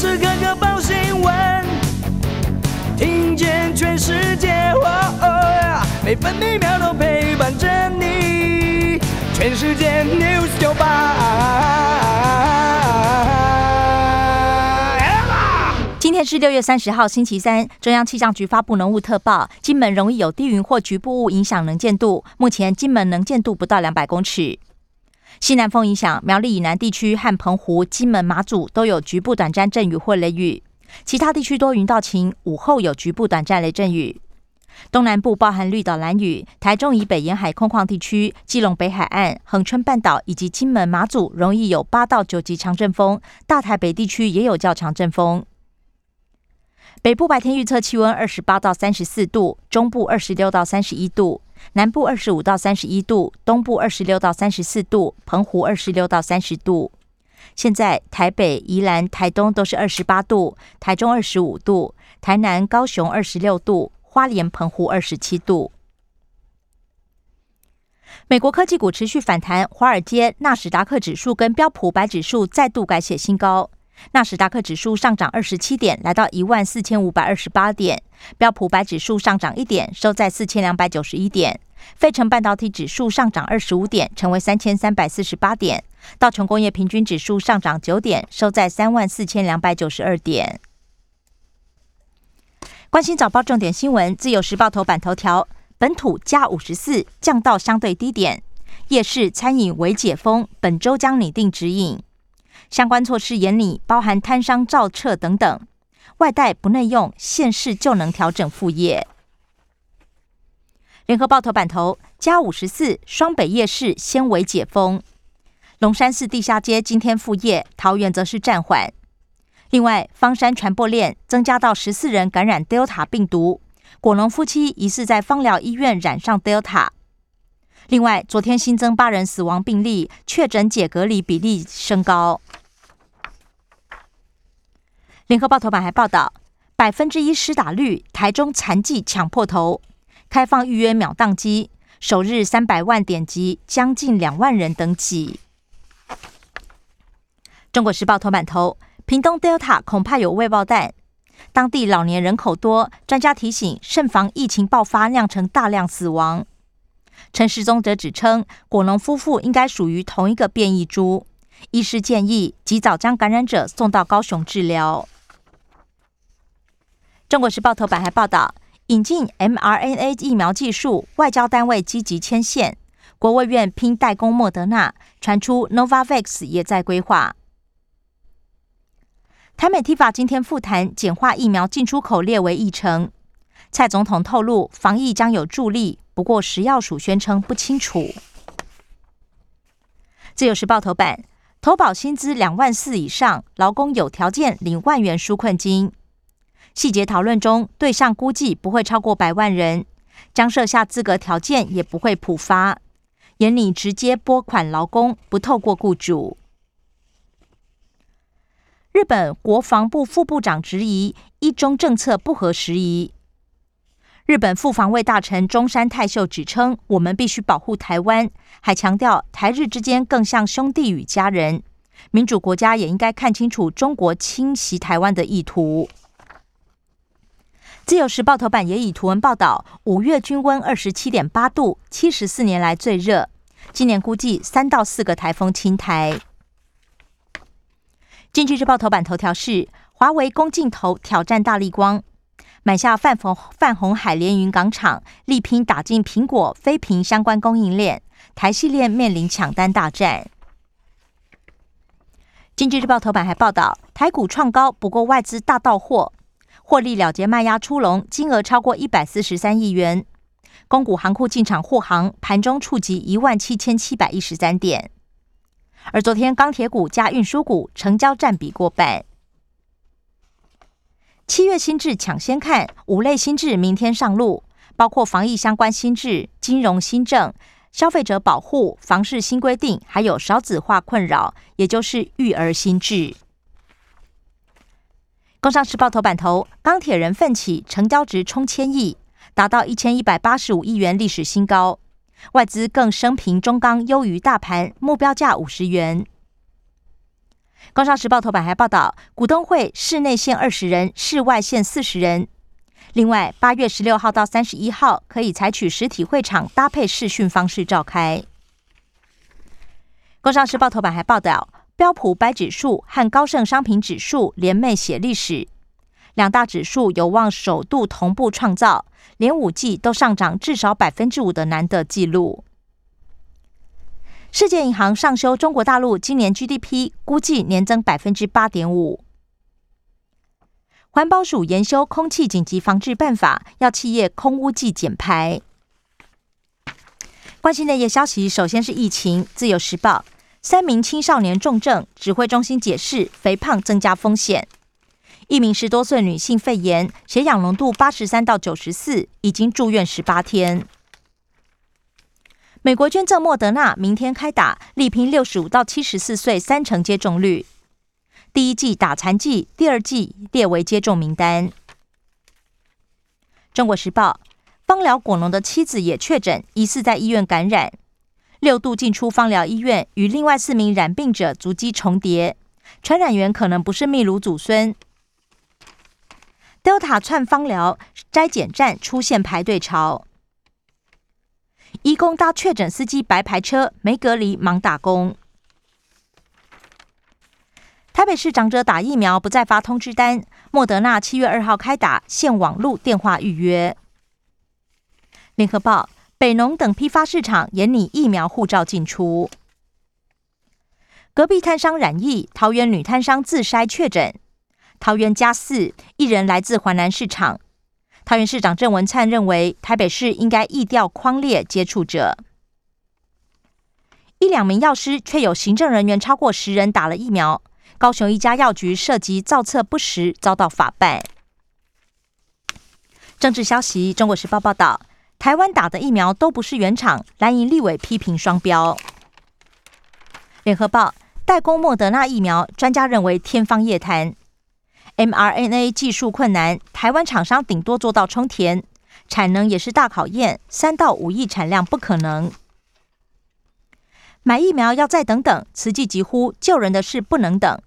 时刻刻报新闻，听见全世界，每分每秒都陪伴着你。全世界 news 九八。今天是六月三十号，星期三。中央气象局发布浓雾特报，金门容易有低云或局部雾影响能见度。目前金门能见度不到两百公尺。西南风影响苗栗以南地区和澎湖、金门、马祖都有局部短暂阵雨或雷雨，其他地区多云到晴，午后有局部短暂雷阵雨。东南部包含绿岛、蓝屿、台中以北沿海空旷地区、基隆北海岸、恒春半岛以及金门、马祖容易有八到九级强阵风，大台北地区也有较强阵风。北部白天预测气温二十八到三十四度，中部二十六到三十一度，南部二十五到三十一度，东部二十六到三十四度，澎湖二十六到三十度。现在台北、宜兰、台东都是二十八度，台中二十五度，台南、高雄二十六度。花莲、澎湖二十七度。美国科技股持续反弹，华尔街纳斯达克指数跟标普白指数再度改写新高。纳斯达克指数上涨二十七点，来到一万四千五百二十八点；标普白指数上涨一点，收在四千两百九十一点。费城半导体指数上涨二十五点，成为三千三百四十八点。道琼工业平均指数上涨九点，收在三万四千两百九十二点。关心早报重点新闻，自由时报头版头条：本土加五十四降到相对低点，夜市餐饮为解封，本周将拟定指引，相关措施严拟，包含摊商照撤等等，外带不内用，现市就能调整副业。联合报头版头：加五十四双北夜市先为解封，龙山寺地下街今天复业，桃园则是暂缓。另外，方山传播链增加到十四人感染 Delta 病毒，果农夫妻疑似在芳疗医院染上 Delta。另外，昨天新增八人死亡病例，确诊解隔离比例升高。联合报头版还报道，百分之一施打率，台中残疾抢破头，开放预约秒宕机，首日三百万点击，将近两万人登记。中国时报头版头。屏东 Delta 恐怕有未爆弹，当地老年人口多，专家提醒慎防疫情爆发酿成大量死亡。陈世宗则指称，果农夫妇应该属于同一个变异株，医师建议及早将感染者送到高雄治疗。中国时报头版还报道，引进 mRNA 疫苗技术，外交单位积极牵线，国务院拼代工莫德纳，传出 Novavax 也在规划。台美 T 法今天复谈简化疫苗进出口列为议程。蔡总统透露，防疫将有助力，不过食药署宣称不清楚。自由时报头版：投保薪资两万四以上，劳工有条件领万元纾困金。细节讨论中，对象估计不会超过百万人，将设下资格条件，也不会普发，严拟直接拨款劳工，不透过雇主。日本国防部副部长质疑一中政策不合时宜。日本副防卫大臣中山泰秀指称：“我们必须保护台湾。”还强调台日之间更像兄弟与家人。民主国家也应该看清楚中国侵袭台湾的意图。自由时报头版也以图文报道：五月均温二十七点八度，七十四年来最热。今年估计三到四个台风侵台。经济日报头版头条是华为攻镜头挑战大力光，买下泛红泛红海联云港厂，力拼打进苹果非屏相关供应链，台系列面临抢单大战。经济日报头版还报道，台股创高，不过外资大到货，获利了结卖压出笼，金额超过一百四十三亿元。公股行库进场护航，盘中触及一万七千七百一十三点。而昨天钢铁股加运输股成交占比过半。七月新制抢先看，五类新制明天上路，包括防疫相关新制、金融新政、消费者保护、房市新规定，还有少子化困扰，也就是育儿新制。工商时报头版头，钢铁人奋起，成交值冲千亿，达到一千一百八十五亿元历史新高。外资更升平中钢优于大盘，目标价五十元。工商时报头版还报道，股东会室内限二十人，室外限四十人。另外，八月十六号到三十一号可以采取实体会场搭配视讯方式召开。工商时报头版还报道，标普白指数和高盛商品指数联袂写历史，两大指数有望首度同步创造连五季都上涨至少百分之五的难得纪录。世界银行上修中国大陆今年 GDP 估计年增百分之八点五。环保署研修空气紧急防治办法，要企业空污计减排。关心内页消息，首先是疫情。自由时报：三名青少年重症，指挥中心解释肥胖增加风险。一名十多岁女性肺炎，血氧浓度八十三到九十四，已经住院十八天。美国捐赠莫德纳，明天开打，力拼六十五到七十四岁三成接种率。第一季打残剂，第二季列为接种名单。中国时报：芳疗果农的妻子也确诊，疑似在医院感染。六度进出芳疗医院，与另外四名染病者足迹重叠，传染源可能不是秘鲁祖孙。Delta 窜芳疗摘检站出现排队潮。义工搭确诊司机白牌车，没隔离忙打工。台北市长者打疫苗不再发通知单，莫德纳七月二号开打，限网络电话预约。联合报北农等批发市场严拟疫苗护照进出。隔壁摊商染疫，桃园女摊商自筛确诊，桃园加四，一人来自环南市场。桃园市长郑文灿认为，台北市应该易调框列接触者。一两名药师却有行政人员超过十人打了疫苗。高雄一家药局涉及造册不实，遭到法办。政治消息：中国时报报道，台湾打的疫苗都不是原厂，蓝营立委批评双标。联合报代工莫德纳疫苗，专家认为天方夜谭。mRNA 技术困难，台湾厂商顶多做到充填，产能也是大考验，三到五亿产量不可能。买疫苗要再等等，慈济疾呼救人的事不能等。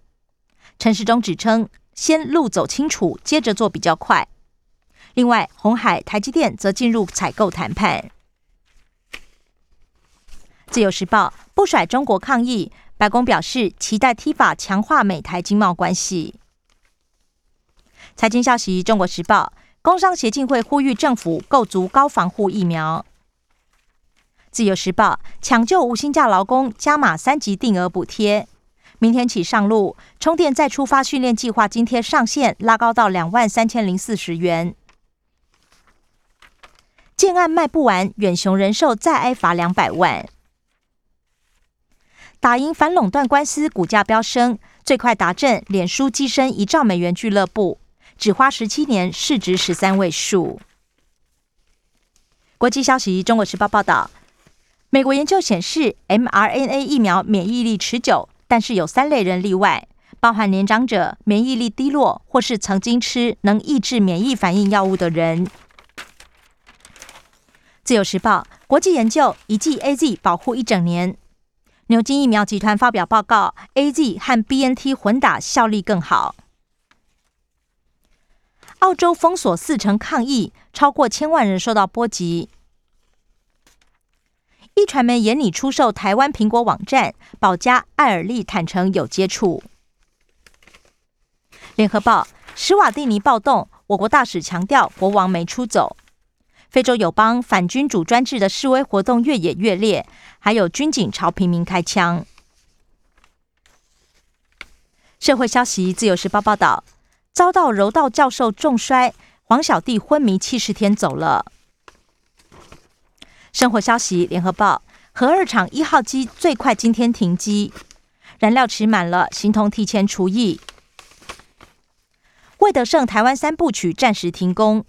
陈时中指称，先路走清楚，接着做比较快。另外，红海、台积电则进入采购谈判。自由时报不甩中国抗议，白宫表示期待 T 法强化美台经贸关系。财经消息：中国时报，工商协进会呼吁政府购足高防护疫苗。自由时报，抢救无薪假劳工加码三级定额补贴，明天起上路。充电再出发训练计划今天上线，拉高到两万三千零四十元。建案卖不完，远雄人寿再挨罚两百万。打赢反垄断官司，股价飙升，最快达阵，脸书跻身一兆美元俱乐部。只花十七年，市值十三位数。国际消息：中国时报报道，美国研究显示，mRNA 疫苗免疫力持久，但是有三类人例外，包含年长者、免疫力低落，或是曾经吃能抑制免疫反应药物的人。自由时报国际研究，一剂 A Z 保护一整年。牛津疫苗集团发表报告，A Z 和 B N T 混打效力更好。澳洲封锁四成抗议，超过千万人受到波及。一传媒严拟出售台湾苹果网站，保家艾尔利坦诚有接触。联合报施瓦蒂尼暴动，我国大使强调国王没出走。非洲友邦反君主专制的示威活动越演越烈，还有军警朝平民开枪。社会消息，自由时报报道。遭到柔道教授重摔，黄小弟昏迷七十天走了。生活消息：联合报核二厂一号机最快今天停机，燃料池满了，形同提前除役。魏德胜台湾三部曲暂时停工，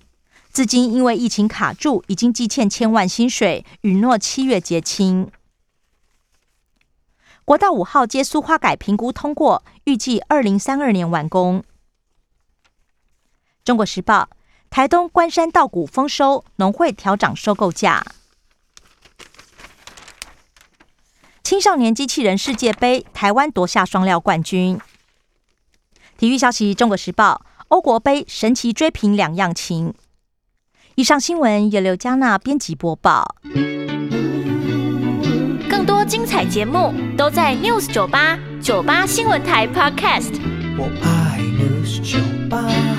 至今因为疫情卡住，已经积欠千万薪水，允诺七月结清。国道五号接苏花改评估通过，预计二零三二年完工。中国时报：台东关山稻谷丰收，农会调涨收购价。青少年机器人世界杯，台湾夺下双料冠军。体育消息：中国时报，欧国杯神奇追平两样情。以上新闻由刘嘉娜编辑播报。更多精彩节目都在 News 九八九八新闻台 Podcast。我爱 News 酒吧。